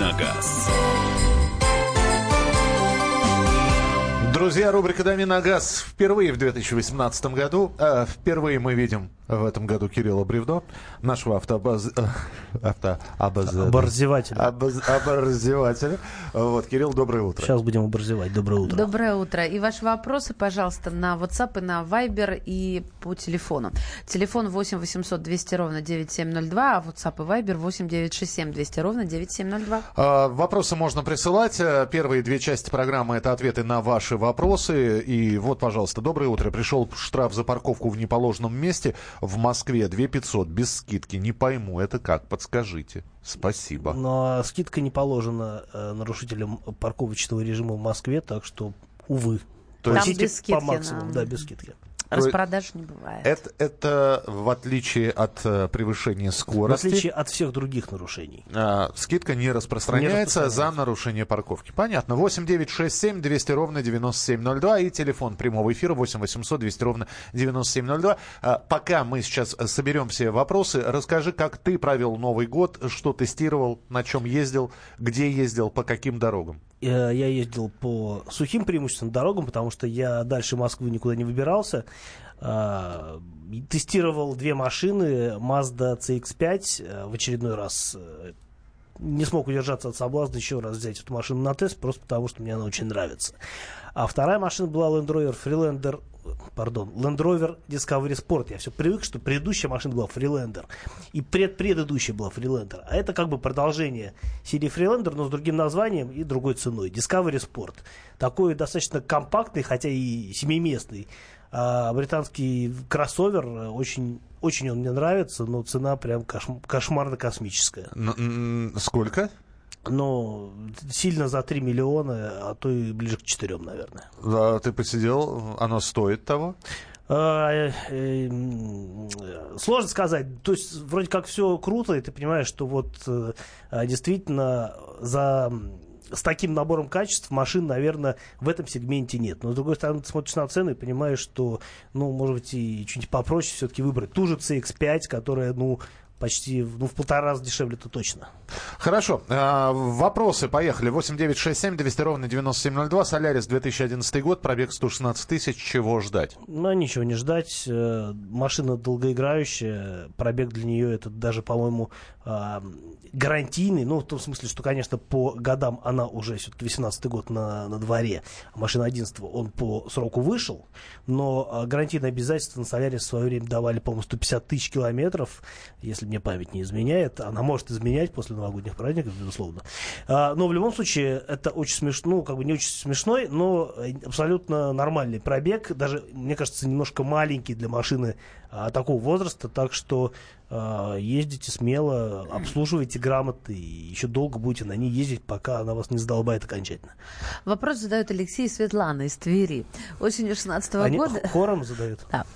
на газ». Друзья, рубрика «Дави на газ» впервые в 2018 году. Э, впервые мы видим в этом году Кирилла Бревдо, нашего автобаз... э, автобаз... Оборзевателя. Обоз- Оборзевателя. Вот, Кирилл, доброе утро. Сейчас будем оборзевать. Доброе утро. Доброе утро. И ваши вопросы, пожалуйста, на WhatsApp и на Viber и по телефону. Телефон 8 800 200 ровно 9702, а WhatsApp и Viber 8 967 200 ровно 9702. А, Вопросы можно присылать. Э, Первые две части программы – это ответы на ваши вопросы. И вот, пожалуйста, доброе утро. Пришел штраф за парковку в неположенном месте в Москве 2 500 без скидки. Не пойму, это как? Подскажите. Спасибо. Но скидка не положена э, нарушителям парковочного режима в Москве, так что, увы. То Там Платите без скидки, по максимуму, да, без скидки. Распродаж не бывает. Это, это в отличие от э, превышения В скорости. отличие от всех других нарушений. А, скидка не распространяется, Не распространяется. за нарушение парковки. Понятно. 8 9 6 7 200 ровно 9702 и телефон прямого эфира 8 800 200 ровно 9702. А, пока мы сейчас э, соберем все вопросы, расскажи, как ты провел Новый год, что тестировал, на чем ездил, где ездил, по каким дорогам. Э, Я ездил по сухим преимущественно дорогам, потому что я дальше Москвы никуда не выбирался. А, Тестировал две машины, Mazda CX-5 э, в очередной раз. Не смог удержаться от соблазна еще раз взять эту машину на тест, просто потому что мне она очень нравится. А вторая машина была Land Rover Freelander, пардон, Land Rover Discovery Sport. Я все привык, что предыдущая машина была Freelander. И предпредыдущая была Freelander. А это как бы продолжение серии Freelander, но с другим названием и другой ценой. Discovery Sport. Такой достаточно компактный, хотя и семиместный а, британский кроссовер. э, Очень, очень он мне нравится, но цена прям кошм- кошмарно-космическая. Н- сколько? Но сильно за 3 миллиона, а то и ближе к 4, наверное. А, ты посидел, оно стоит того? А, э, э, м, э, Сложно сказать. То есть вроде как все круто, и ты понимаешь, что вот э, действительно за с таким набором качеств машин, наверное, в этом сегменте нет. Но, с другой стороны, ты смотришь на цены и понимаешь, что, ну, может быть, и что-нибудь попроще все-таки выбрать. Ту же CX-5, которая, ну, почти ну, в полтора раза дешевле, это точно. Хорошо. А, вопросы, поехали. 8 9 6 7 200 ровно 9702. Солярис 2011 год, пробег 116 тысяч. Чего ждать? Но ничего не ждать. Э, Машина долгоиграющая. Пробег для нее это даже, по-моему, а, гарантийный. Ну, в том смысле, что, конечно, по годам она уже все-таки 18 год на, на дворе. А машина 11 он по сроку вышел. Но а, гарантийное обязательство на Солярис в свое время давали, по-моему, 150 тысяч километров. Если мне память не изменяет. Она может изменять после новогодних праздников, безусловно. А, Но в любом случае, это очень смешно, ну, как бы не очень смешной, но э, абсолютно нормальный пробег. Даже, мне кажется, немножко маленький для машины а, такого возраста. Так что ездите смело, обслуживайте грамотно и еще долго будете на ней ездить, пока она вас не задолбает окончательно. Вопрос задает Алексей и Светлана из Твери. Осенью 16 Они года... хором задают. Да.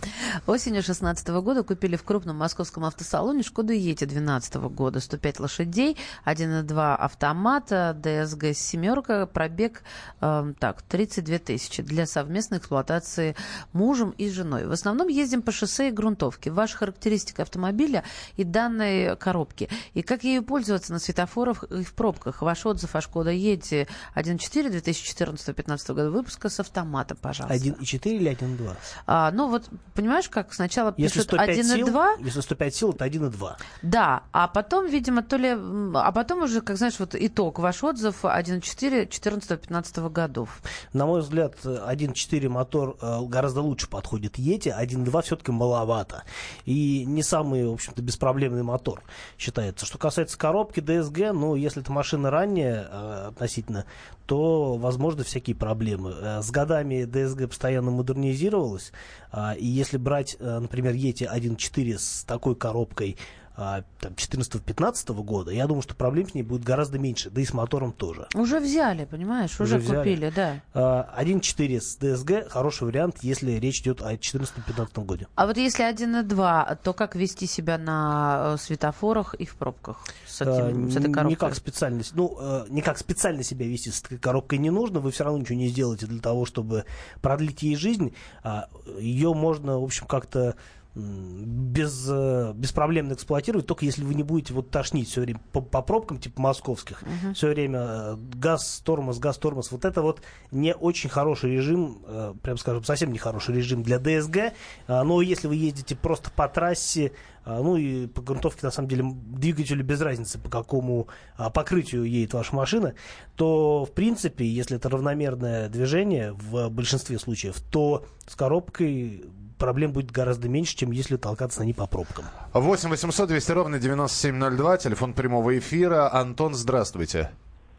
Осенью 16 года купили в крупном московском автосалоне Шкоду Ети 12 года. 105 лошадей, 1.2 автомата, ДСГ семерка, пробег эм, так, 32 тысячи для совместной эксплуатации мужем и женой. В основном ездим по шоссе и грунтовке. Ваша характеристика автомобиля и данной коробки. И как ею пользоваться на светофорах и в пробках. Ваш отзыв о Шкода Ети 1.4 2014-2015 года выпуска с автоматом, пожалуйста. 1,4 или 1,2? А, ну вот, понимаешь, как сначала Если пишут 105 сил, 1,2, если 105 сил, это 1,2. да, а потом, видимо, то ли, а потом уже, как знаешь, вот итог, ваш отзыв 1,4 14-15 годов. На мой взгляд, 1.4 мотор э, гораздо лучше подходит Ети, 1.2 все-таки маловато. И не самый, в общем-то, беспроблемный мотор считается. Что касается коробки DSG, ну, если это машина ранняя э, относительно, то возможны всякие проблемы. Э, С годами DSG постоянно модернизировалась, а, и если брать, э, например, Yeti 1.4 с такой коробкой 14-15 года, я думаю, что проблем с ней будет гораздо меньше, да и с мотором тоже. Уже взяли, понимаешь, уже, Уже взяли. купили, да. А, 1.4 с DSG хороший вариант, если речь идет о 14-15 году. А вот если 1,2, то как вести себя на э, светофорах и в пробках с, А, этим, с этой коробкой? Никак специально, ну, э, никак специально себя вести с этой коробкой не нужно, вы все равно ничего не сделаете для того, чтобы продлить ей жизнь. А, ее можно, в общем, как-то без, э, беспроблемно эксплуатировать, только если вы не будете вот тошнить все время по, по пробкам, типа московских, uh-huh. все время э, газ, тормоз, газ, тормоз. Вот это вот не очень хороший режим, э, прям скажем, совсем не хороший режим для ДСГ. А, но если вы ездите просто по трассе, а, ну и по грунтовке, на самом деле, двигателю без разницы, по какому а, покрытию едет ваша машина, то, в принципе, если это равномерное движение в большинстве случаев, то с коробкой проблем будет гораздо меньше, чем если толкаться на ней по пробкам. 8 800 200 ровно 9702, телефон прямого эфира. Антон, здравствуйте.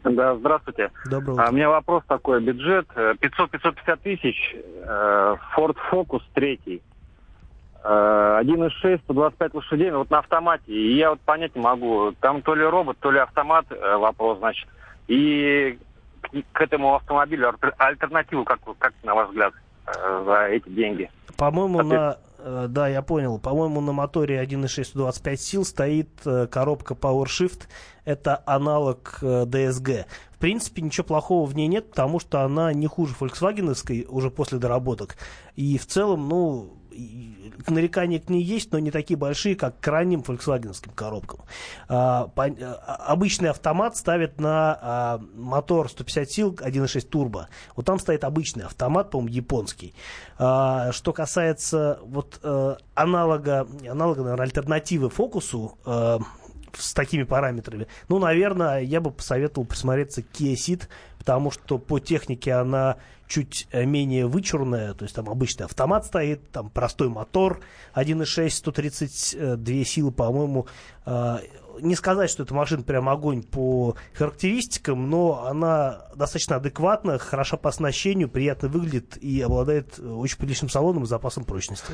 Да, здравствуйте. Доброго утра. А, у меня вопрос такой. Бюджет 500-550 э, тысяч, э, Ford Focus 3, 1.6, 125 лошадей, вот на автомате. И я вот понять не могу, там то ли робот, то ли автомат, э, вопрос, значит. И к этому автомобилю альтернативу, как, как на ваш взгляд, за эти деньги? По-моему, на... Э, да, я понял. По-моему, на моторе 1.6 125 сил стоит э, коробка PowerShift. Это аналог э, DSG. В принципе, ничего плохого в ней нет, потому что она не хуже фольксвагеновской уже после доработок. И в целом, ну, нарекания к ней есть, но не такие большие, как к ранним фольксвагеновским коробкам. А, а, обычный автомат ставят на а, мотор 150 сил 1.6 турбо. Вот там стоит обычный автомат, по-моему, японский. Что касается вот а, аналога, аналога, наверное, альтернативы фокусу, а, с такими параметрами. Ну, наверное, я бы посоветовал присмотреться к потому что по технике она чуть э, менее вычурная, то есть там обычный автомат стоит, там простой мотор 1.6, 132 силы, по-моему. А, не сказать, что эта машина прям огонь по характеристикам, но она достаточно адекватна, хороша по оснащению, приятно выглядит и обладает очень приличным салоном и запасом прочности.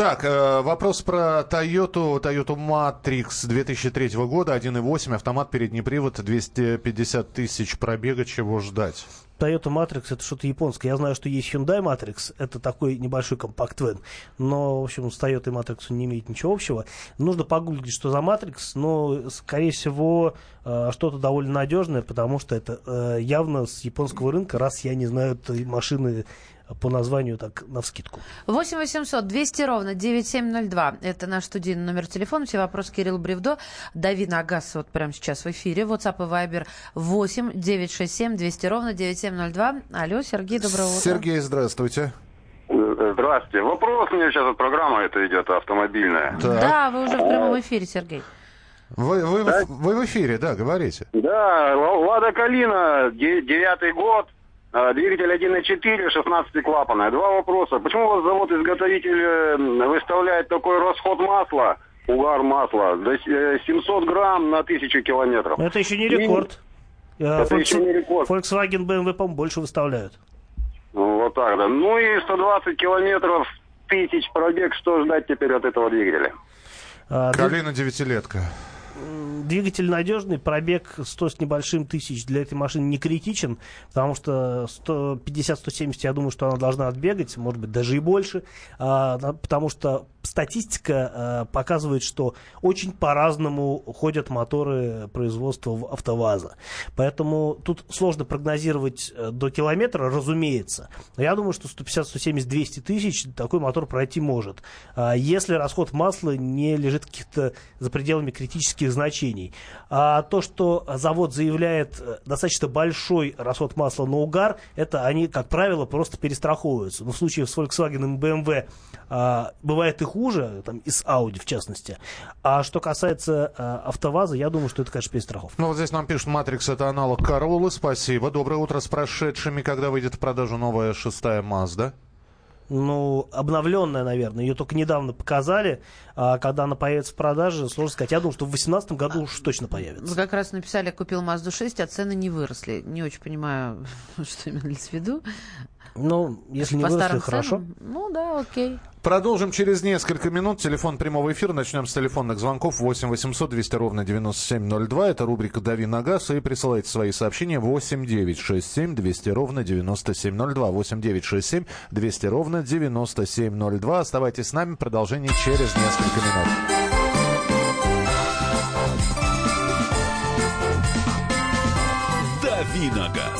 Так, э, вопрос про Toyota, Toyota Matrix 2003 года, 1.8, автомат, передний привод, 250 тысяч пробега, чего ждать? Toyota Matrix это что-то японское. Я знаю, что есть Hyundai Matrix, это такой небольшой компакт-вен, но, в общем, с Toyota Matrix не имеет ничего общего. Нужно погуглить, что за Matrix, но, скорее всего, э, что-то довольно надежное, потому что это э, явно с японского рынка, раз я не знаю этой машины по названию так на вскидку. 8 800 200 ровно 9702. Это наш студийный номер телефона. Все вопросы Кирилл Бревдо. Дави на газ вот прямо сейчас в эфире. WhatsApp и Viber 8 967 200 ровно 9702. Алло, Сергей, доброго утра. Сергей, здравствуйте. Здравствуйте. Вопрос у меня сейчас от программы это идет автомобильная. Так. Да, вы уже в прямом эфире, Сергей. Вы, вы, да? вы в эфире, да, говорите. Да, Лада Калина, девятый год, двигатель 1.4, 16 клапанная. Два вопроса. Почему у вас завод-изготовитель выставляет такой расход масла, угар масла, до 700 грамм на тысячу километров? Это еще не рекорд. И... Это Volks... еще не рекорд. Volkswagen, BMW, по-моему, больше выставляют. Ну, вот так, да. Ну и 120 километров тысяч пробег, что ждать теперь от этого двигателя? А, Калина девятилетка двигатель надежный, пробег 100 с небольшим тысяч для этой машины не критичен, потому что 150-170, я думаю, что она должна отбегать, может быть, даже и больше, а, потому что статистика а, показывает, что очень по-разному ходят моторы производства АвтоВАЗа. Поэтому тут сложно прогнозировать э, до километра, разумеется. Но я думаю, что 150, 170, 200 тысяч такой мотор пройти может. А, если расход масла не лежит каких-то за пределами критических значений. А то, что завод заявляет э, достаточно большой расход масла на угар, это они, как правило, просто перестраховываются. Но в случае с Volkswagen и BMW а, бывает и хуже, там, из Audi в частности. А что касается а, АвтоВАЗа, я думаю, что это, конечно, перестраховка. Ну, вот здесь нам пишут, Матрикс это аналог Королы, спасибо. Доброе утро с прошедшими, когда выйдет в продажу новая шестая Mazda ну, обновленная, наверное. Ее только недавно показали. А когда она появится в продаже, сложно сказать. Я думаю, что в 2018 году уж точно появится. Вы как раз написали, купил Mazda 6, а цены не выросли. Не очень понимаю, что имелось в виду. Ну, если не выросли, хорошо. Ну да, окей. Продолжим через несколько минут. Телефон прямого эфира. Начнем с телефонных звонков 8 800 200 ровно 9702. Это рубрика «Дави на газ». И присылайте свои сообщения 8 9 6 7 200 ровно 9702. 8 9 6 7 200 ровно 9702. Оставайтесь с нами. Продолжение через несколько минут. «Дави на газ».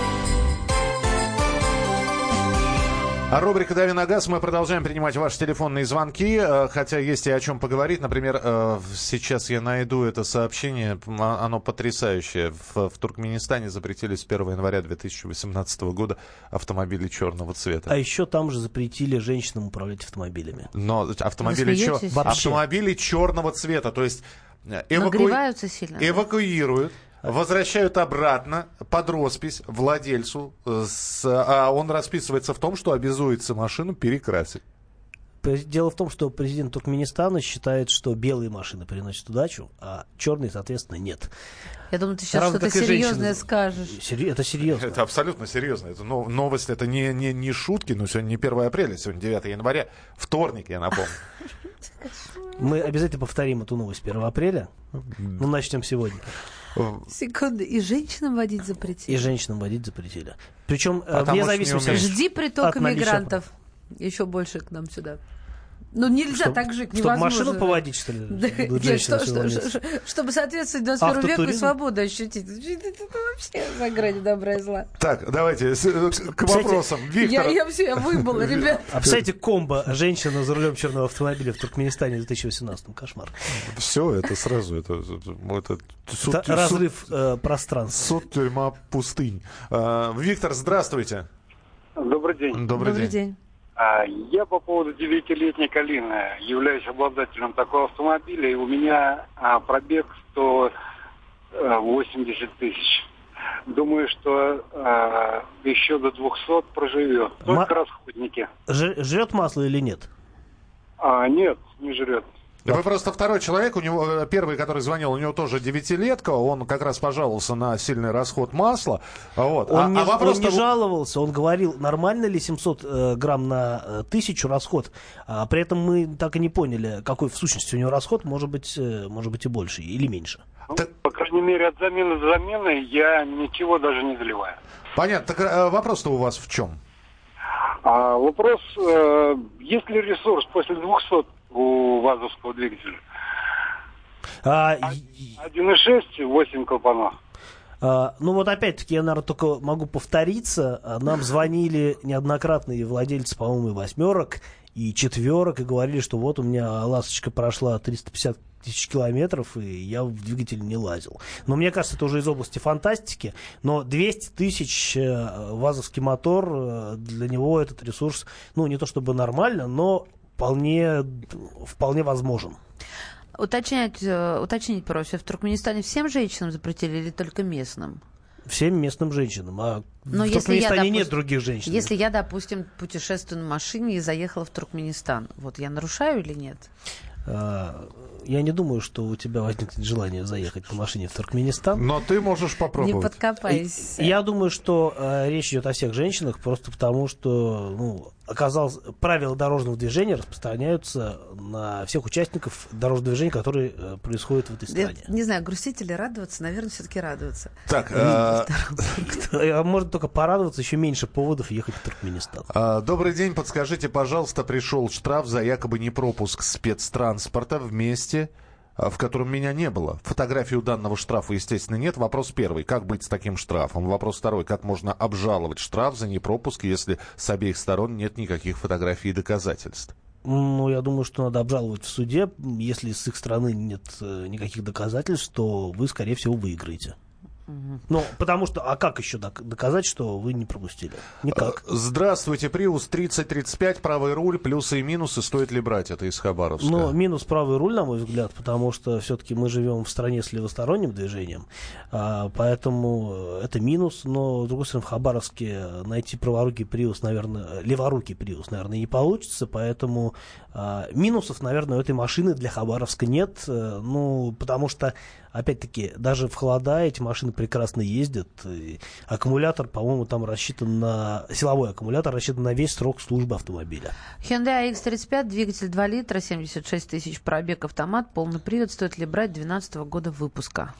Рубрика «Дави на газ» мы продолжаем принимать ваши телефонные звонки, э, хотя есть и о чем поговорить. Например, э, сейчас я найду это сообщение, оно потрясающее. В, в Туркменистане запретили с 1 января 2018 года автомобили черного цвета. А еще там же запретили женщинам управлять автомобилями. Но автомобили, чер... автомобили черного цвета, то есть э, эваку... Нагреваются сильно. Эвакуируют возвращают обратно под роспись владельцу, э, с, а он расписывается в том, что обязуется машину перекрасить. Дело в том, что президент Туркменистана считает, что белые машины приносят удачу, а черные, соответственно, нет. Я думаю, ты сейчас что-то серьезное скажешь. Сери... Это серьезно. Это абсолютно серьезно. Это новость, это не, не, не шутки, но сегодня не 1 апреля, сегодня 9 января, вторник, я напомню. Мы обязательно повторим эту новость 1 апреля. Ну, начнем сегодня. Секунду. И женщинам водить запретили? И женщинам водить запретили. Причем э, Потому вне зависимости... Жди приток иммигрантов. Еще больше к нам сюда. Ну, нельзя Чтоб, так жить, невозможно. Чтобы машину поводить, что ли? Да, нет, что, что, что, чтобы соответствовать 21 веку и свободу ощутить. Это вообще за грани добра и зла. Так, давайте э, к вопросам. Виктор. Я, я все, я выбыла, ребят. А представляете, комбо женщина за рулем черного автомобиля в Туркменистане в 2018 Кошмар. Все, это сразу, это, это, суд, это разрыв э, пространства. Суд, тюрьма, пустынь. Э, Виктор, здравствуйте. Добрый день. Добрый, Добрый день. день. А, я по поводу девятилетней Калины являюсь обладателем такого автомобиля, и у меня а, пробег 180 э, тысяч. Думаю, что а, еще до 200 проживет. Только Ма... расходники. Ж- жрет масло или нет? А, нет, не жрет. Да. Вы просто второй человек, у него э, первый, который звонил, у него тоже девятилетка, он как раз пожаловался на сильный расход масла. Вот. Он, а, не, а вопрос он не жаловался, он говорил, нормально ли 700 э, грамм на э, тысячу расход, а при этом мы так и не поняли, какой в сущности у него расход, может быть, э, может быть и больше или меньше. Ну, так... По крайней мере, от замены до замены я ничего даже не заливаю. Понятно. Так э, вопрос-то у вас в чем? А, вопрос, э, есть ли ресурс после 200 у ВАЗовского двигателя. А, 1,6, 8 клапанов. А, ну вот опять-таки я, наверное, только могу повториться. Нам звонили неоднократные владельцы, по-моему, и восьмерок, и четверок, и говорили, что вот у меня ласточка прошла 350 тысяч километров, и я в двигатель не лазил. Но мне кажется, это уже из области фантастики. Но 200 тысяч э, вазовский мотор, э, для него этот ресурс, ну, не то чтобы нормально, но вполне, вполне возможен. Уточнять, э, уточнить просьба, в Туркменистане всем женщинам запретили или только местным? Всем местным женщинам. А Но в Туркменистане я, допустим, нет других женщин. Если я, допустим, путешествую на машине и заехала в Туркменистан, вот я нарушаю или нет? А, я не думаю, что у тебя возникнет желание заехать на машине в Туркменистан. Но ты можешь попробовать. Не подкопайся. Я думаю, что э, речь идет о всех женщинах, просто потому что ну, оказалось, правила дорожного движения распространяются на всех участников дорожного движения, которые э, происходят в этой стране. Я, не знаю, грустить или радоваться, наверное, все-таки радоваться. Так, а... можно только порадоваться, еще меньше поводов ехать в Туркменистан. А, добрый день, подскажите, пожалуйста, пришел штраф за якобы непропуск спецтранспорта вместе а, в котором меня не было. Фотографии у данного штрафа, естественно, нет. Вопрос первый. Как быть с таким штрафом? Вопрос второй. Как можно обжаловать штраф за непропуск, если с обеих сторон нет никаких фотографий и доказательств? Ну, я думаю, что надо обжаловать в суде. Если с их стороны нет э, никаких доказательств, то вы, скорее всего, выиграете. Ну, потому что, а как еще доказать, что вы не пропустили? Никак. Э, здравствуйте, Приус 3035, правый руль, плюсы и минусы, стоит ли брать это из Хабаровска? Ну, минус правый руль, на мой взгляд, потому что все-таки мы живем в стране с левосторонним движением, а, поэтому это минус, но, с другой стороны, в Хабаровске найти праворукий Приус, наверное, леворукий Приус, наверное, не получится, поэтому а, минусов, наверное, у этой машины для Хабаровска нет, э, ну, потому что опять-таки, даже в холода эти машины прекрасно ездят. И аккумулятор, по-моему, там рассчитан на... Силовой аккумулятор рассчитан на весь срок службы автомобиля. Hyundai X35, двигатель 2 литра, 76 тысяч пробег, автомат, полный привод. Стоит ли брать 2012 года выпуска?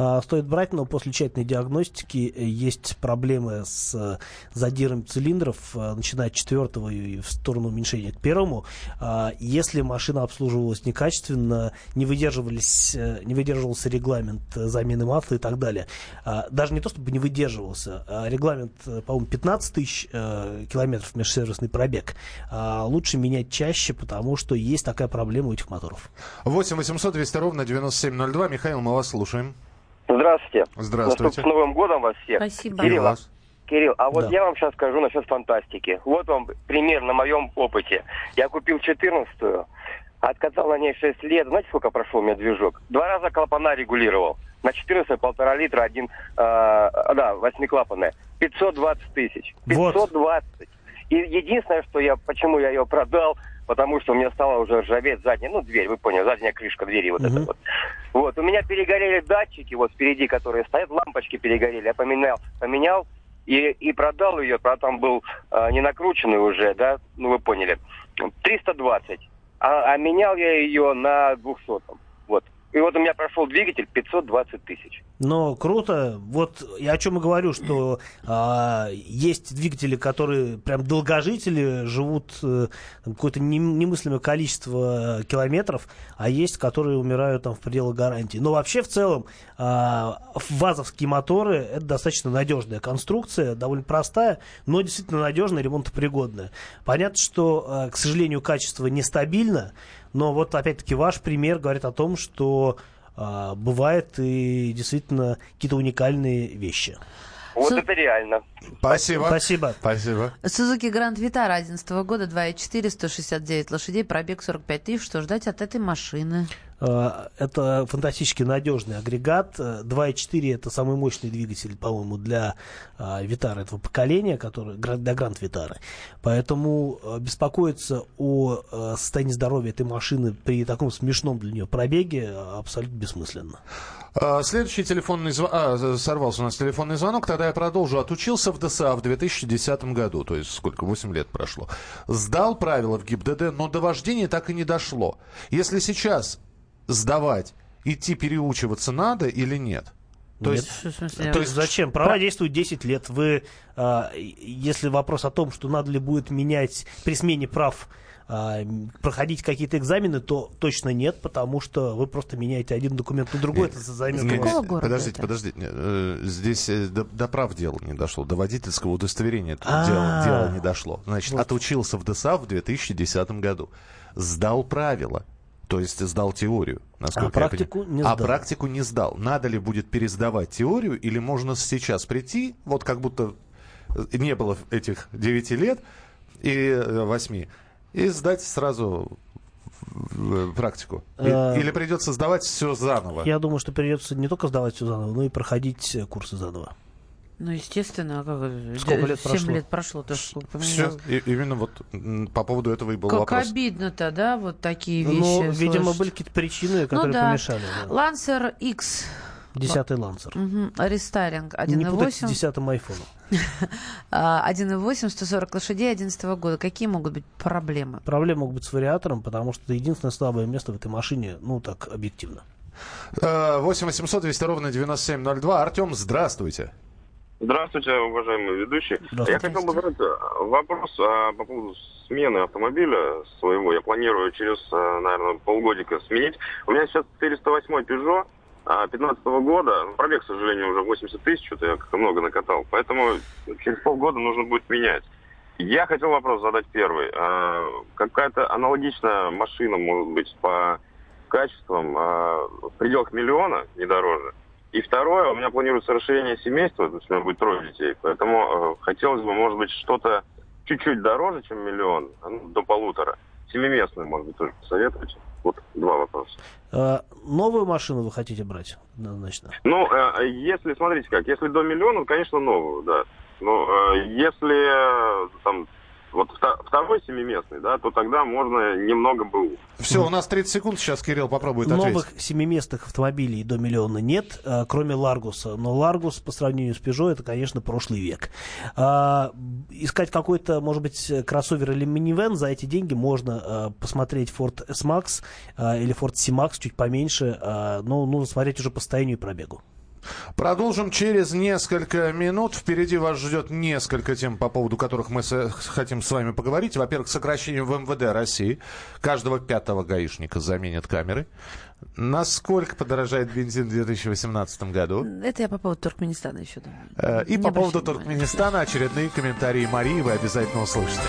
А, стоит брать, но после тщательной диагностики э, есть проблемы с э, задиром цилиндров, э, начиная от четвертого и в сторону уменьшения к первому. А, если машина обслуживалась некачественно, не, выдерживались, не выдерживался регламент замены масла и так далее, а, даже не то, чтобы не выдерживался, регламент, по-моему, 15 тысяч километров межсервисный пробег, лучше менять чаще, потому что есть такая проблема у этих моторов. 8 800 200 ровно 9702. Михаил, мы вас слушаем. Здравствуйте. Здравствуйте. С Новым годом вас всех. Спасибо. Кирилл, вас. Кирилл, а вот Да. я вам сейчас скажу насчет фантастики. Вот вам пример на моем опыте. Я купил 14-ю, откатал на ней 6 лет. Знаете, сколько прошел у меня движок? Два раза клапана регулировал. На 14 полтора литра, один, э, да, восьмиклапанная. 520 тысяч. Вот. 520. И единственное, что я, почему я ее продал, потому что у меня стала уже ржаветь задняя, ну, дверь, вы поняли, задняя крышка двери вот Мгм. это вот. Вот, у меня перегорели датчики вот впереди, которые стоят, лампочки перегорели. Я поменял, поменял и, и продал ее, правда, там был а, не накрученный уже, да, ну, вы поняли, 320. А, а менял я ее на 200 Вот. И вот у меня прошел двигатель 520 тысяч. Но круто. Вот я о чем и говорю, что а, есть двигатели, которые прям долгожители, живут э, какое-то нем- немыслимое количество километров, а есть, которые умирают там в пределах гарантии. Но вообще в целом а, вазовские моторы это достаточно надежная конструкция, довольно простая, но действительно надежная, ремонтопригодная. Понятно, что, а, к сожалению, качество нестабильно, но вот опять-таки ваш пример говорит о том, что а, бывает и действительно какие-то уникальные вещи. Вот Су- это реально. Спасибо. Спасибо. Спасибо. Сузуки Гранд Витара 2011 года, 2.4, 169 лошадей, пробег 45 тысяч. Что ждать от этой машины? А, Это фантастически надежный агрегат. Э, 2.4 это самый мощный двигатель, по-моему, для а, Витара этого поколения, который, для Гранд Витары. Поэтому э, беспокоиться о э, состоянии здоровья этой машины при таком смешном для нее пробеге э, абсолютно бессмысленно. А, Следующий телефонный звонок. А, сорвался у нас телефонный звонок. Тогда я продолжу. Отучился в ДСА в 2010 году. То есть сколько? 8 лет прошло. Сдал правила в ГИБДД, но до вождения так и не дошло. Если сейчас сдавать, идти переучиваться надо или нет? То Нет. есть, смысле? То есть зачем? Права действуют 10 лет. Вы, а, если вопрос о том, что надо ли будет менять при смене прав а, проходить какие-то экзамены, то точно нет, потому что вы просто меняете один документ на другой, это займет Не, у не, вас- какого города Подождите, это? подождите. Э, Здесь э, до, до прав дело не дошло. До водительского удостоверения А. дело, дело не дошло. Значит, Вот. отучился в ДСА в 2010 году. Сдал правила. То есть сдал теорию, насколько А я практику понимаю. не А сдал. практику не сдал. Надо ли будет пересдавать теорию, или можно сейчас прийти, вот как будто э, не было этих 9 лет и 8, и сдать сразу в практику? Э, Или придется сдавать все заново? Я думаю, что придется не только сдавать все заново, но и проходить э, курсы заново. Ну, естественно, а как... это? Сколько лет 7 прошло? лет прошло, то сколько Все, поменялось. именно вот по поводу этого и был Как вопрос. обидно-то, да, вот такие вещи Ну, видимо, слышать. были какие-то причины, которые да. помешали. да. Лансер X. Десятый лансер. Рестайлинг Не путать с 1.8. десятым айфоном. а, 1.8, 140 лошадей 2011 года. Какие могут быть проблемы? Проблемы могут быть с вариатором, потому что это единственное слабое место в этой машине, ну так, объективно. Э, 8 800 200 ровно 9702. Артем, здравствуйте. Здравствуйте, уважаемый ведущий. Здравствуйте. Я хотел бы задать э, вопрос а, по поводу смены автомобиля своего. Я планирую через, э, наверное, полгодика сменить. У меня сейчас 408 Peugeot 2015 года. Ну, Пробег, к сожалению, уже 80 тысяч, что-то я как-то много накатал. Поэтому через полгода нужно будет менять. Я хотел вопрос задать первый. А, Какая-то аналогичная машина, может быть, по качествам а, в пределах миллиона, не дороже. И второе, у меня планируется расширение семейства, то есть у меня будет трое детей, поэтому э, хотелось бы, может быть, что-то чуть-чуть дороже, чем миллион, ну, до полутора. Семиместную, может быть, тоже посоветуете. Вот два вопроса. А, новую машину вы хотите брать однозначно? Ну, э, если, смотрите как, если до миллиона, конечно, новую, да. Но э, если э, там вот второй семиместный, да, то тогда можно немного БУ. Все, у нас 30 секунд, сейчас Кирилл попробует ответить. Новых семиместных автомобилей до миллиона нет, а, кроме Ларгуса. Но Ларгус по сравнению с Peugeot это, конечно, прошлый век. А, искать какой-то, может быть, кроссовер или минивэн за эти деньги можно а, посмотреть Ford S-Max а, или Ford C-Max чуть поменьше, но нужно смотреть уже по состоянию и пробегу. Продолжим через несколько минут. Впереди вас ждет несколько тем, по поводу которых мы с, хотим с вами поговорить. Во-первых, сокращение в МВД России. Каждого пятого гаишника заменят камеры. Насколько подорожает бензин в 2018 году? Это я по поводу Туркменистана еще думаю. Э, и Не по поводу Туркменистана очередные комментарии Марии вы обязательно услышите.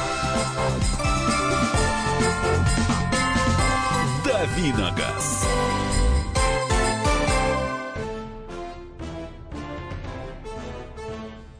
Давиногаз.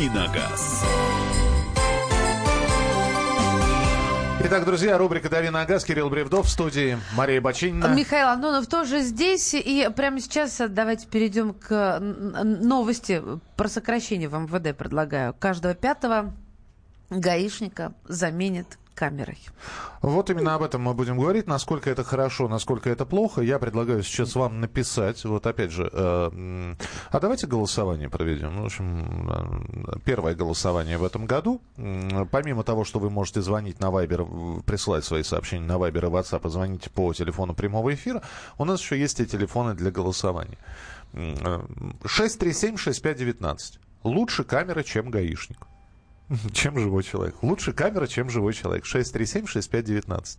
Давиногаз. Итак, друзья, рубрика «Дави на газ». Кирилл Бревдов в студии. Мария Бочинина. Михаил Антонов тоже здесь. И прямо сейчас давайте перейдем к новости про сокращение в МВД. Предлагаю. Каждого пятого гаишника заменит камерой. Вот именно об этом мы будем говорить. Насколько это хорошо, насколько это плохо. Я предлагаю сейчас вам написать. Вот опять же, э, а давайте голосование проведем. Ну, в общем, э, первое голосование в этом году. Помимо того, что вы можете звонить на Вайбер, присылать свои сообщения на Вайбер и WhatsApp, и звоните по телефону прямого эфира, у нас еще есть и телефоны для голосования. 637-6519. Э, Лучше камера, чем гаишник. Чем живой человек. Лучше камера, чем живой человек. 637-6519.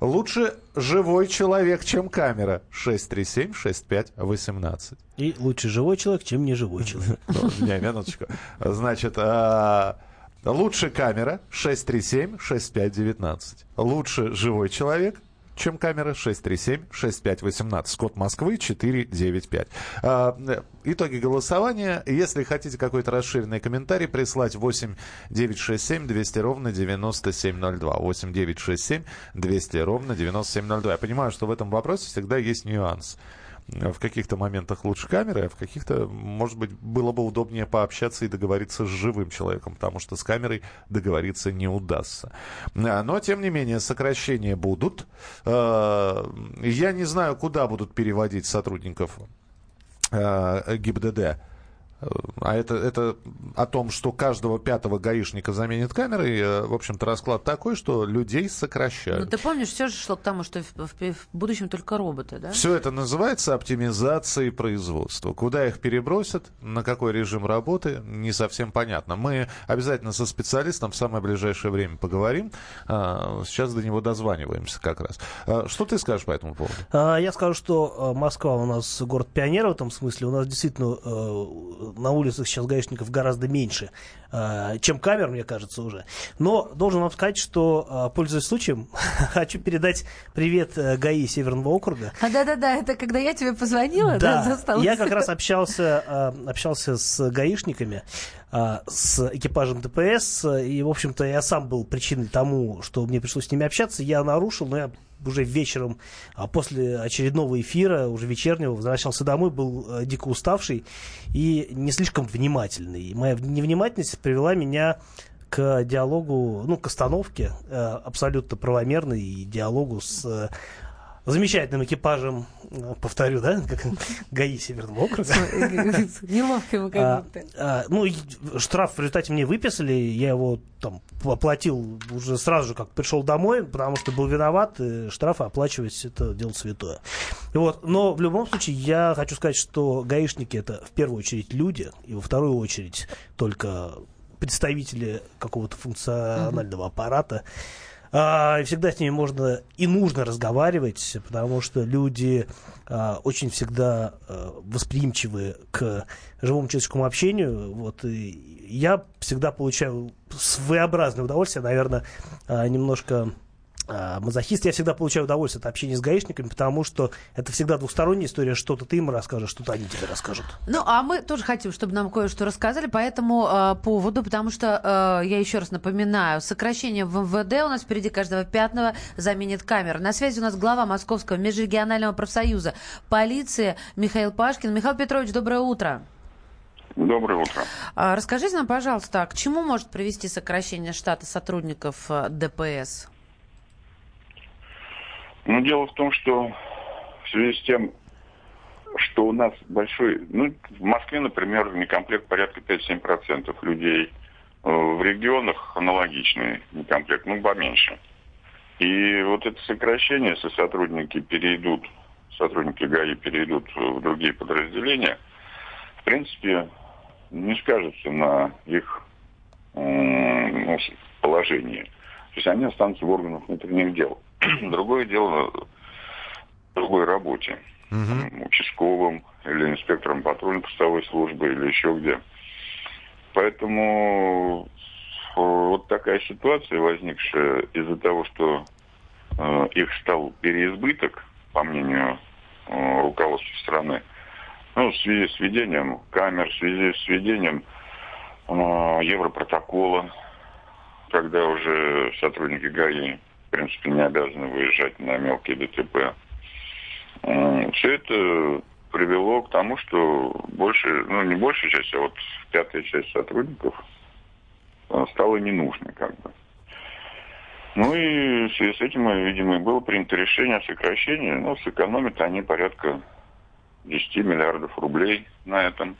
Лучше живой человек, чем камера. 637-6518. И лучше живой человек, чем неживой человек. Ну, не, минуточку. Значит, а, лучше камера 637-6519. Лучше живой человек чем камера 637-6518. Код Москвы 495. А, итоги голосования. Если хотите какой-то расширенный комментарий, прислать 8 967 200 ровно 9702. 8 967 200 ровно 9702. Я понимаю, что в этом вопросе всегда есть нюанс в каких-то моментах лучше камеры, а в каких-то, может быть, было бы удобнее пообщаться и договориться с живым человеком, потому что с камерой договориться не удастся. А, но, тем не менее, сокращения будут. А, я не знаю, куда будут переводить сотрудников а, ГИБДД а это, это о том, что каждого пятого гаишника заменит камеры, э, в общем-то, расклад такой, что людей сокращают. Ну, ты помнишь, все же шло к тому, что в, в, в будущем только роботы, да? Все это называется оптимизацией производства. Куда их перебросят, на какой режим работы, не совсем понятно. Мы обязательно со специалистом в самое ближайшее время поговорим. А, сейчас до него дозваниваемся как раз. А, что ты скажешь по этому поводу? Я скажу, что э, Москва у нас город пионеров в этом смысле. У нас действительно э, на улицах сейчас гаишников гораздо меньше, э, чем камер, мне кажется, уже. Но должен вам сказать, что, э, пользуясь случаем, хочу передать привет э, ГАИ Северного округа. А, да-да-да, это когда я тебе позвонила, да, да. Я как раз общался, общался с гаишниками, с экипажем ДПС, и, в общем-то, я сам был причиной тому, что мне пришлось с ними общаться. Я нарушил, но я уже вечером, а после очередного эфира, уже вечернего, возвращался домой, был э, дико уставший и не слишком внимательный. И моя невнимательность привела меня к диалогу, ну, к остановке, э, абсолютно правомерной, и диалогу с замечательным экипажем, э, повторю, да, как ГАИ Северного округа. Неловко вы как будто. А, ну, штраф в результате мне выписали, я его там оплатил уже сразу же, как пришел домой, потому что был виноват, и штрафы оплачивать это дело святое. Вот. Но в любом случае я хочу сказать, что гаишники это в первую очередь люди, и во вторую очередь только представители какого-то функционального аппарата. А, всегда с ними можно и нужно разговаривать, потому что люди а, очень всегда а, восприимчивы к живому человеческому общению. Вот, и я всегда получаю своеобразное удовольствие, наверное, немножко мазохист, я всегда получаю удовольствие от общения с гаишниками, потому что это всегда двухсторонняя история, что-то ты им расскажешь, что-то они тебе расскажут. Ну, а мы тоже хотим, чтобы нам кое-что рассказали по этому э, поводу, потому что, э, я еще раз напоминаю, сокращение в МВД у нас впереди каждого пятого заменит камеры. На связи у нас глава Московского межрегионального профсоюза полиции Михаил Пашкин. Михаил Петрович, доброе утро. Доброе утро. А, расскажите нам, пожалуйста, к чему может привести сокращение штата сотрудников ДПС? Ну, дело в том, что в связи с тем, что у нас большой... Ну, в Москве, например, некомплект порядка 5-7% людей. Э, в регионах аналогичный некомплект, ну, поменьше. И вот это сокращение, если сотрудники перейдут, сотрудники ГАИ перейдут в другие подразделения, в принципе, не скажется на их ну, положении. То есть они останутся в органах внутренних дел. Другое дело в другой работе. Угу. Участковым или инспектором патрульно-постовой службы или еще где. Поэтому э, вот такая ситуация, возникшая из-за того, что э, их стал переизбыток, по мнению э, руководства страны, ну, в связи с введением камер, в связи с введением э, Европротокола, когда уже сотрудники ГАИ в принципе, не обязаны выезжать на мелкие ДТП. Все это привело к тому, что больше, ну не большая часть, а вот пятая часть сотрудников э, стала ненужной как бы. Ну и в связи с этим, видимо, было принято решение о сокращении. Ну, сэкономят они порядка 10 миллиардов рублей на этом.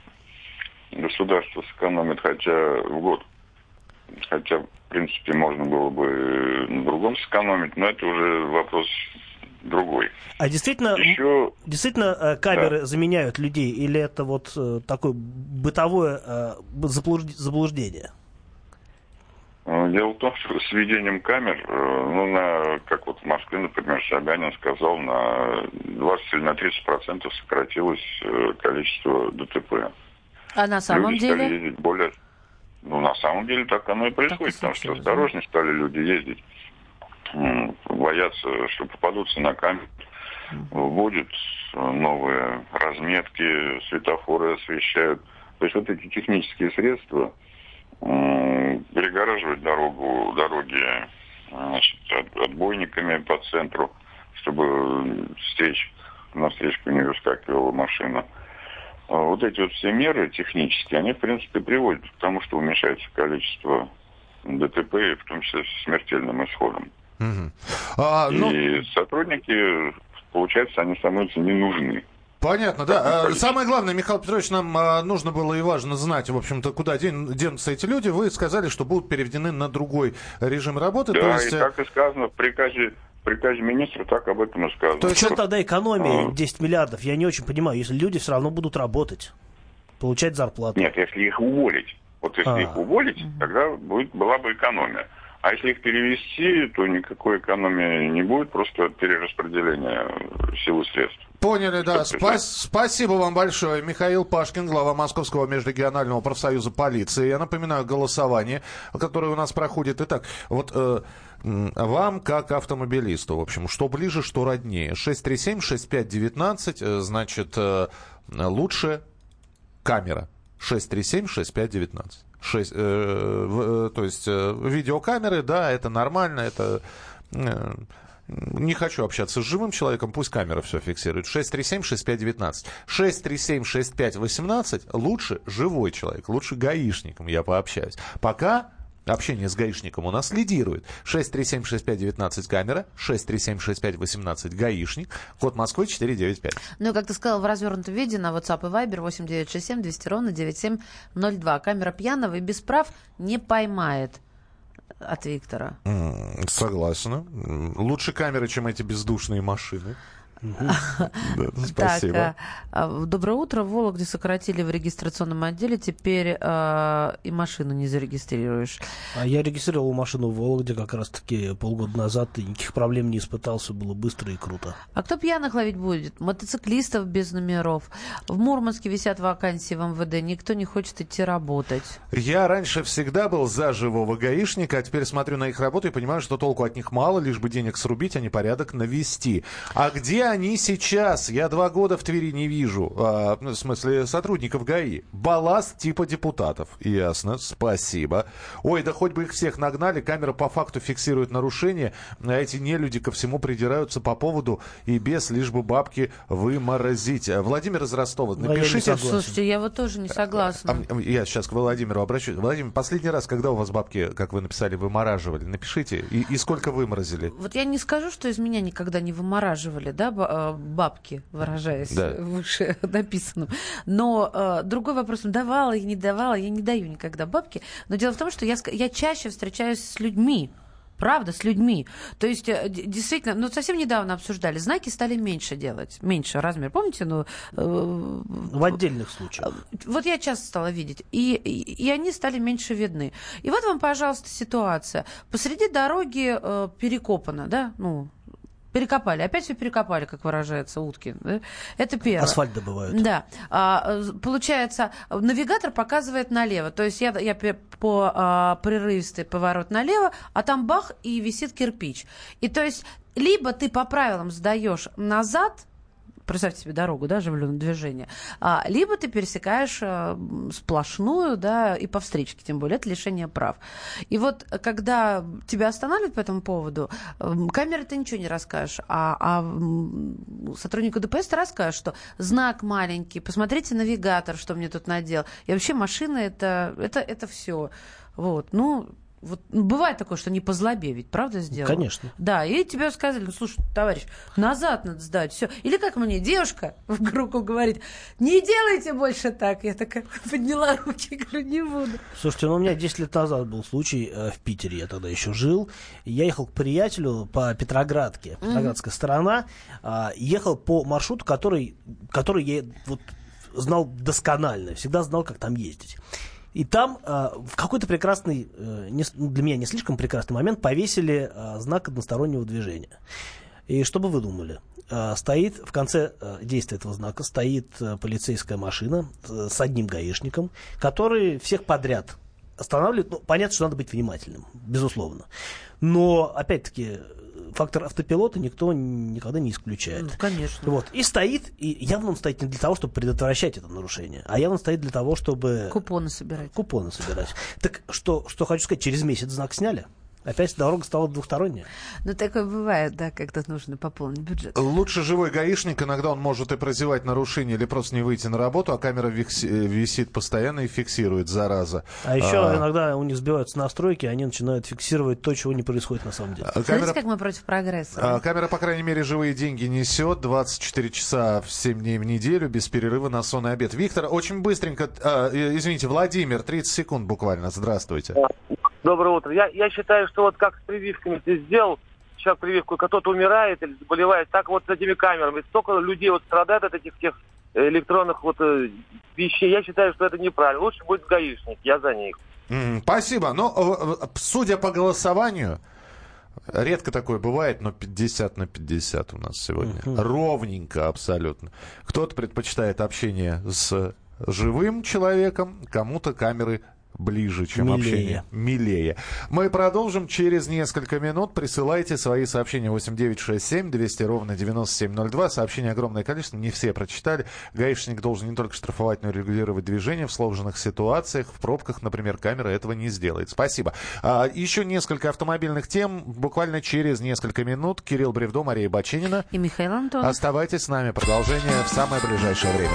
Государство сэкономит, хотя в год Хотя, в принципе, можно было бы на другом сэкономить, но это уже вопрос другой. А действительно, Еще... действительно э, камеры да. заменяют людей, или это вот э, такое бытовое э, заблуждение? Дело в том, что с введением камер, ну, на, как вот в Москве, например, Собянин сказал, на 20 или на 30 процентов сократилось количество ДТП. А на самом Люди деле? Стали ездить более ну, на самом деле так оно и происходит, потому что осторожнее стали люди ездить, боятся, что попадутся на камеру, вводят новые разметки, светофоры освещают. То есть вот эти технические средства перегораживать дорогу, дороги значит, отбойниками по центру, чтобы встреч, на встречку не выскакивала машина – вот эти вот все меры технические, они, в принципе, приводят к тому, что уменьшается количество ДТП, в том числе с смертельным исходом. Угу. А, ну... И сотрудники, получается, они становятся не нужны. Понятно, да. А, самое главное, Михаил Петрович, нам а, нужно было и важно знать, в общем-то, куда ден, денутся эти люди. Вы сказали, что будут переведены на другой режим работы. Да, то есть... и э, так и сказано в приказе приказе министра так об этом и сказано. То есть что тогда экономия 10 миллиардов? Я не очень понимаю, если люди все равно будут работать, получать зарплату. Нет, если их уволить. Вот если а. их уволить, тогда будет, была бы экономия. А если их перевести, то никакой экономии не будет, просто перераспределение силы средств. Поняли, да. Спа- спасибо вам большое. Михаил Пашкин, глава Московского межрегионального профсоюза полиции. Я напоминаю, голосование, которое у нас проходит. Итак, вот э, вам, как автомобилисту, в общем, что ближе, что роднее. 637-6519, э, значит, э, лучше камера. 637-6519. 6, э, э, то есть э, видеокамеры, да, это нормально, это... Э, не хочу общаться с живым человеком, пусть камера все фиксирует. 637-6519. 637-6518 лучше живой человек, лучше гаишником я пообщаюсь. Пока общение с гаишником у нас лидирует. 6376519 камера, 6376518 гаишник, код Москвы 495. Ну и, как ты сказал, в развернутом виде на WhatsApp и Viber 8967 200 ровно 9702. Камера пьяного и без прав не поймает от Виктора. М, Лучше камеры, чем эти бездушные машины. Спасибо. А, а, доброе утро. В Вологде сократили в регистрационном отделе. Теперь а, и машину не зарегистрируешь. А я регистрировал машину в Вологде как раз-таки полгода назад, и никаких проблем не испытался, было быстро и круто. А кто пьяных ловить будет? Мотоциклистов без номеров. В Мурманске висят вакансии в МВД. Никто не хочет идти работать. Я раньше всегда был за живого гаишника, а теперь смотрю на их работу и понимаю, что толку от них мало, лишь бы денег срубить, а не порядок навести. А где они сейчас? Я два года в Твери не вижу. А, ну, в смысле, сотрудников ГАИ. Балласт типа депутатов. Ясно, спасибо. Ой, да хоть бы их всех нагнали, камера по факту фиксирует нарушение, а эти нелюди ко всему придираются по поводу и без, лишь бы бабки выморозить. А, Владимир из Ростова, я напишите... согласен. Слушайте, я вот тоже не согласна. А, Я сейчас к Владимиру обращусь. Владимир, последний раз, когда у вас бабки, как вы написали, вымораживали? Напишите. И, и сколько выморозили? Вот я не скажу, что из меня никогда не вымораживали, да, э, бабки, выражаясь Да. выше написанным. Но э, другой вопрос, ну, давала я не давала, я не даю никогда бабки. Но дело в том, что я, я чаще встречаюсь с людьми, Правда, с людьми. То есть, э, действительно, ну, совсем недавно обсуждали, знаки стали меньше делать, меньше размер. Помните, ну, э, В отдельных случаях. вот я часто стала видеть, и, и, и они стали меньше видны. И вот вам, пожалуйста, ситуация. Посреди дороги э, перекопано, да, ну, перекопали. Опять все перекопали, как выражается Уткин. да? Это первое. Асфальт добывают. Да. А, получается, навигатор показывает налево. То есть я, я по а, прерывистый поворот налево, а там бах, и висит кирпич. И то есть либо ты по правилам сдаешь назад, представьте себе дорогу, да, оживленное движение, а, либо ты пересекаешь а, сплошную, да, и по встречке, тем более, это лишение прав. И вот, э, когда тебя останавливают по этому поводу, м, камеры ты ничего не расскажешь, а, а сотруднику ДПС ты расскажешь, что знак маленький, посмотрите навигатор, что мне тут надел. И вообще машина это, это, это все. Вот, ну, вот ну, бывает такое, что не по злобе, ведь правда сделал? Конечно. Да, и тебе сказали, ну слушай, товарищ, назад надо сдать, все. Или как мне девушка в группу говорит, не делайте больше так. Я такая подняла руки, говорю, не буду. Слушайте, ну у меня 10 лет назад был случай э, в Питере, я тогда еще жил. Я ехал к приятелю по Петроградке, Петроградская сторона, а, ехал по маршруту, который, который я вот знал досконально, всегда знал, как там ездить. И там а, в какой-то прекрасный, э, не для меня не слишком прекрасный момент, повесили а, знак одностороннего движения. И что бы вы думали? А, Стоит в конце а, действия этого знака стоит а, полицейская машина э, с одним гаишником, который всех подряд останавливает. Ну, понятно, что надо быть внимательным, безусловно. Но, опять-таки, фактор автопилота никто никогда не исключает. Ну, конечно. Вот. И стоит, и явно он стоит не для того, чтобы предотвращать это нарушение, а явно стоит для того, чтобы Купоны собирать. купоны собирать. Так что, что хочу сказать, через месяц знак сняли. Опять дорога стала двухсторонняя. Ну, такое бывает, да, когда нужно пополнить бюджет. Лучше живой гаишник, иногда он может и прозевать нарушение или просто не выйти на работу, а камера висит постоянно и фиксирует, зараза. А еще А, иногда у них сбиваются настройки, и они начинают фиксировать то, чего не происходит на самом деле. а Смотрите, камера, как мы против прогресса. а, камера, по крайней мере, живые деньги несет 24 часа в 7 дней в неделю, без перерыва на сон и обед. Виктор, очень быстренько, а, э, извините, Владимир, 30 секунд буквально, здравствуйте. Доброе утро. Я, я считаю, что вот как с прививками ты сделал, человек прививку, и кто-то умирает или заболевает, так вот с этими камерами. Столько людей вот страдает от этих всех э, электронных вот э, вещей. Я считаю, что это неправильно. Лучше будет гаишник, я за них. Спасибо. Но, э, судя по голосованию, редко такое бывает, но 50 на 50 у нас сегодня. Ровненько абсолютно. Кто-то предпочитает общение с живым человеком, кому-то камеры ближе, чем Милее. общение. Милее. Мы продолжим через несколько минут. Присылайте свои сообщения 8967 200 ровно 9702. Сообщений огромное количество, не все прочитали. Гаишник должен не только штрафовать, но и регулировать движение в сложных ситуациях. В пробках, например, камера этого не сделает. Спасибо. А, еще несколько автомобильных тем. Буквально через несколько минут. Кирилл Бревдо, Мария Бачинина. И Михаил Антонов. Оставайтесь с нами. Продолжение в самое ближайшее время.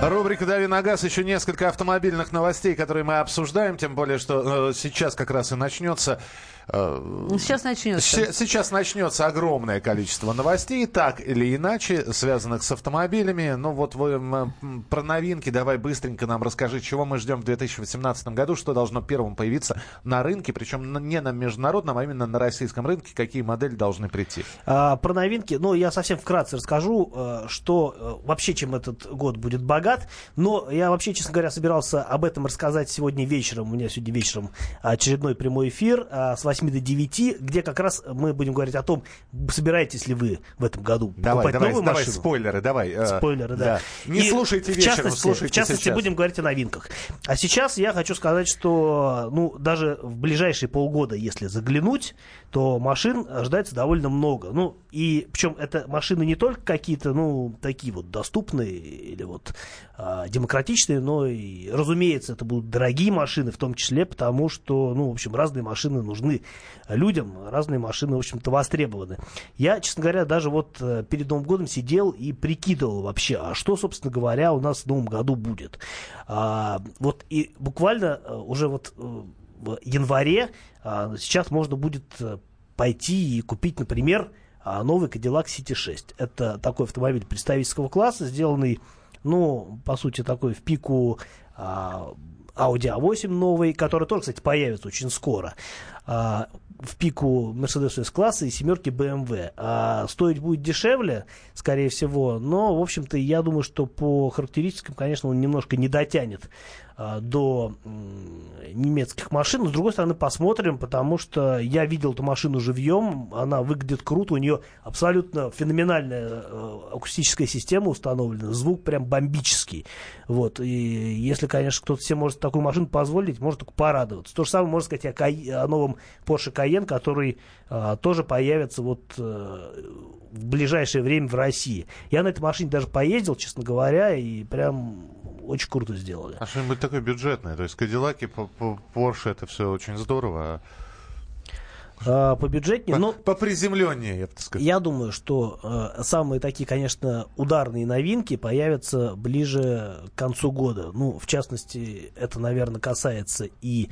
Рубрика «Дави на газ». Еще несколько автомобильных новостей, которые мы обсуждаем. Тем более, что э, сейчас как раз и начнется... э, сейчас начнется. Сейчас начнется огромное количество новостей, так или иначе, связанных с автомобилями. Ну вот вы про новинки давай быстренько нам расскажи, чего мы ждем в 2018 году, что должно первым появиться на рынке, причем не на международном, а именно на российском рынке, какие модели должны прийти. А, про новинки, ну, я совсем вкратце расскажу, э, что э, вообще, чем этот год будет богат. Но я вообще, честно говоря, собирался об этом рассказать сегодня вечером. У меня сегодня вечером очередной прямой эфир а, с 8 до 9, где как раз мы будем говорить о том, собираетесь ли вы в этом году давай, покупать давай, новую давай, машину. спойлеры, давай. э, Спойлеры, да. да. Не И слушайте в вечером, частности, слушайте В частности, сейчас. будем говорить о новинках. А сейчас я хочу сказать, что ну, даже в ближайшие полгода, если заглянуть, то машин ожидается довольно много. Ну, и причем это машины не только какие-то, ну, такие вот доступные или вот а, демократичные, но и, разумеется, это будут дорогие машины, в том числе потому, что, ну, в общем, разные машины нужны людям, разные машины, в общем-то, востребованы. Я, честно говоря, даже вот э, перед Новым годом сидел и прикидывал вообще, а что, собственно говоря, у нас в Новом году будет. А, вот и буквально э, уже вот э, в январе а, сейчас можно будет пойти и купить, например, а, новый Cadillac CT6. Это такой автомобиль представительского класса, сделанный, ну, по сути, такой в пику а, Audi A8 новый, который тоже, кстати, появится очень скоро. А, в пику Mercedes S-класса и семерки BMW. А стоить будет дешевле, скорее всего, но, в общем-то, я думаю, что по характеристикам, конечно, он немножко не дотянет до м, немецких машин. Но, с другой стороны, посмотрим, потому что я видел эту машину живьем, она выглядит круто, у нее абсолютно феноменальная э, акустическая система установлена, звук прям бомбический. Вот. И если, конечно, кто-то себе может такую машину позволить, может только порадоваться. То же самое можно сказать о, Кай- о новом Porsche Cayenne, который а, тоже появится вот э, в ближайшее время в России. Я на этой машине даже поездил, честно говоря, и прям очень круто сделали. А что-нибудь такое бюджетное. То есть Кадиллаки, по- по- Porsche, это все очень здорово. А, по бюджетнее, а но по приземленнее, я бы так сказал. я думаю, что э, самые такие, конечно, ударные новинки появятся ближе к концу года. Ну, в частности, это, наверное, касается и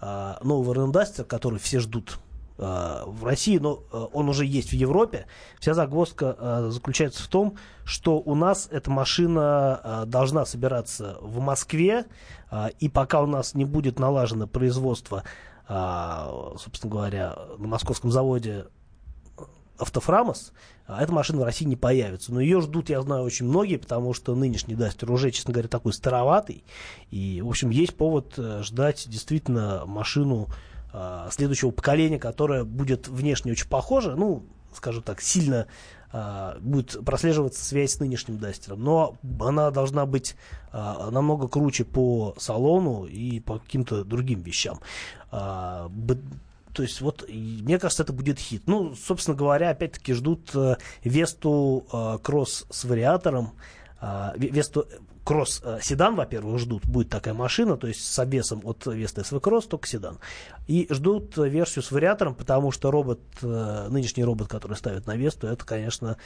э, нового Duster, который все ждут в России, но э, он уже есть в Европе. Вся загвоздка э, заключается в том, что у нас эта машина э, должна собираться в Москве, э, и пока у нас не будет налажено производство, э, собственно говоря, на московском заводе Автофрамос, эта машина в России не появится. Но ее ждут, я знаю, очень многие, потому что нынешний Дастер уже, честно говоря, такой староватый. И, в общем, есть повод э, ждать действительно машину э, следующего поколения, которая будет внешне очень похожа, ну, скажем так, сильно э, будет прослеживаться связь с нынешним Дастером. Но она должна быть э, намного круче по салону и по каким-то другим вещам. Б- то есть вот мне кажется, это будет хит. Ну, собственно говоря, опять-таки ждут э, Весту э, Кросс с вариатором. Э, Ве- Весту Кросс э, седан, во-первых, ждут. Будет такая машина, то есть с обвесом от Веста СВ Кросс, только седан. И ждут э, версию с вариатором, потому что робот, э, нынешний робот, который ставят на Весту, это, конечно,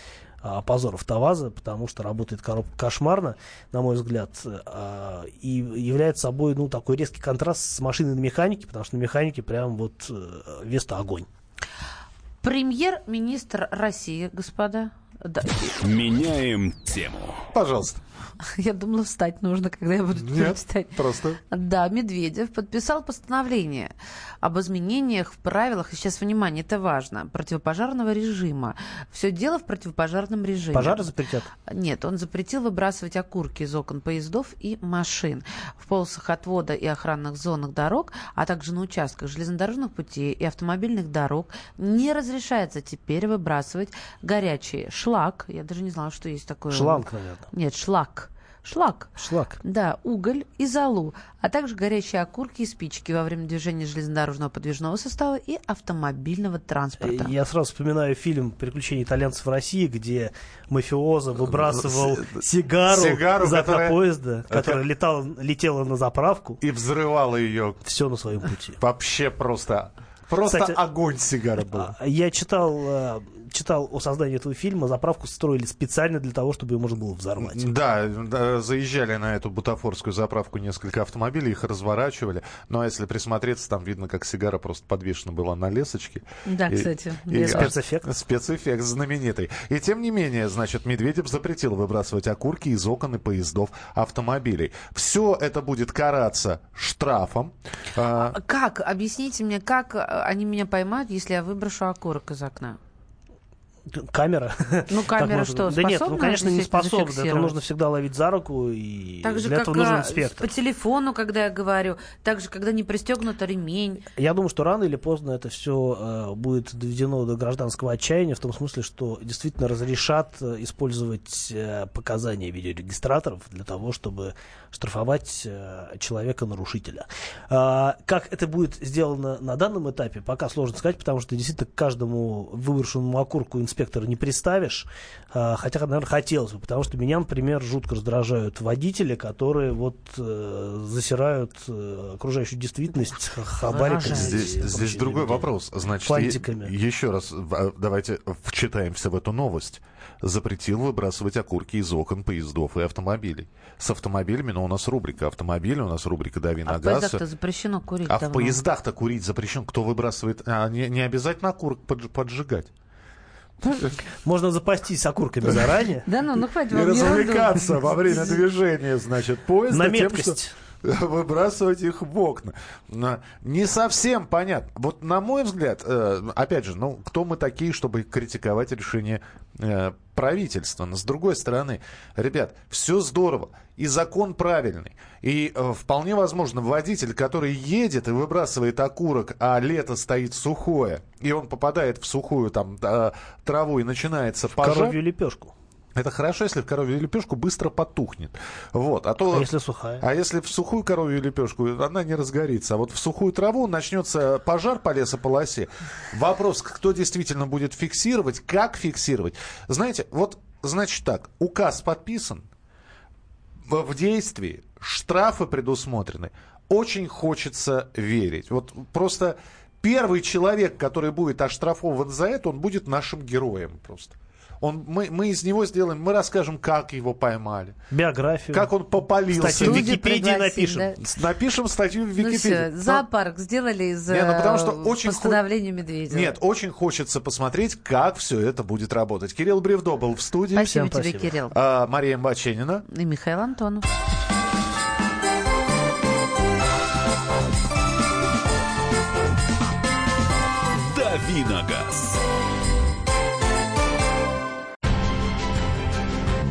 а, позор автоваза, потому что работает коробка кошмарно, на мой взгляд, а, и является собой, ну, такой резкий контраст с машиной на механике, потому что на механике прям вот э, Веста огонь. Премьер-министр России, господа. Да, Меняем тему. Пожалуйста. я думала, встать нужно, когда я буду Нет, читать. просто. Да, Медведев подписал постановление об изменениях в правилах, и сейчас, внимание, это важно, противопожарного режима. Все дело в противопожарном режиме. Пожары запретят? Нет, он запретил выбрасывать окурки из окон поездов и машин в полосах отвода и охранных зонах дорог, а также на участках железнодорожных путей и автомобильных дорог не разрешается теперь выбрасывать горячие шлак. Я даже не знала, что есть такое. Шланг, наверное. Нет, шлак. Шлак. Шлак. Да, уголь и золу, а также горящие окурки и спички во время движения железнодорожного подвижного состава и автомобильного транспорта. Я сразу вспоминаю фильм «Приключения итальянцев в России», где мафиоза выбрасывал сигару, Сигару, из окна которая- поезда, которая летала, летела на заправку. И взрывала ее. Все на своем пути. Вообще просто... Просто Кстати, огонь сигара был. А, Я читал, э, читал о создании этого фильма, заправку строили специально для того, чтобы ее можно было взорвать. Да, да, заезжали на эту бутафорскую заправку несколько автомобилей, их разворачивали. Ну, а если присмотреться, там видно, как сигара просто подвешена была на лесочке. Да, И- кстати, и- верно. Спецэффект. Спецэффект знаменитый. И тем не менее, значит, Медведев запретил выбрасывать окурки из окон и поездов автомобилей. Все это будет караться штрафом. А, Как? Объясните мне, как э, они меня поймают, если я выброшу окурок из окна? Камера. Ну, камера что, Да нет, ну, способна конечно, не способна. Это нужно всегда ловить за руку, и Так же, для этого нужен а, инспектор. по телефону, когда я говорю, так же, когда не пристегнут ремень. Я думаю, что рано или поздно это все будет доведено до гражданского отчаяния, в том смысле, что действительно разрешат э, использовать э, показания видеорегистраторов для того, чтобы штрафовать э, человека-нарушителя. А, как это будет сделано на данном этапе, пока сложно сказать, потому что действительно к каждому выброшенному окурку инспектора не приставишь, а, хотя, наверное, хотелось бы, потому что меня, например, жутко раздражают водители, которые вот э, засирают э, окружающую действительность хабариками. Здесь, здесь другой вопрос. Значит, Фантиками. еще раз в- давайте вчитаемся в эту новость. Запретил выбрасывать окурки из окон поездов и автомобилей. С автомобилями, но у нас рубрика автомобили, у нас рубрика «Дави А на в газ». поездах-то запрещено курить А в давно. поездах-то курить запрещен. Кто выбрасывает? А, не, не обязательно окурок подж- поджигать. Можно запастись окурками заранее. Да ну, ну хватит И развлекаться во время движения, значит, поезда. На меткость. Выбрасывать их в окна. Не совсем понятно. Вот на мой взгляд, э, опять же, ну, кто мы такие, чтобы критиковать решение э, правительства? Но с другой стороны, ребят, все здорово. И закон правильный. И э, вполне возможно, водитель, который едет и выбрасывает окурок, а лето стоит сухое, и он попадает в сухую там э, траву и начинается пожар. Коровью лепешку. Это хорошо, если в коровью лепешку быстро потухнет. Вот. А, то... А если сухая? А если в сухую коровью лепешку, она не разгорится. А вот в сухую траву начнется пожар по лесополосе. Вопрос, кто действительно будет фиксировать, как фиксировать. Знаете, вот, значит так, указ подписан, в, действии штрафы предусмотрены. Очень хочется верить. Вот просто первый человек, который будет оштрафован за это, он будет нашим героем просто. Он, мы, мы из него сделаем, мы расскажем, как его поймали. Биографию. Как он попалился. Статью в Википедии напишем. да. Напишем статью в Ну Википедии. все, Но- зоопарк сделали из Не, ну потому э, что очень хо- постановления Медведева. Нет, очень хочется посмотреть, как все это будет работать. Кирилл Бревдо был в студии. Спасибо Всем тебе, спасибо. Кирилл. А, Мария Баченина. И Михаил Антонов. Давиногаз.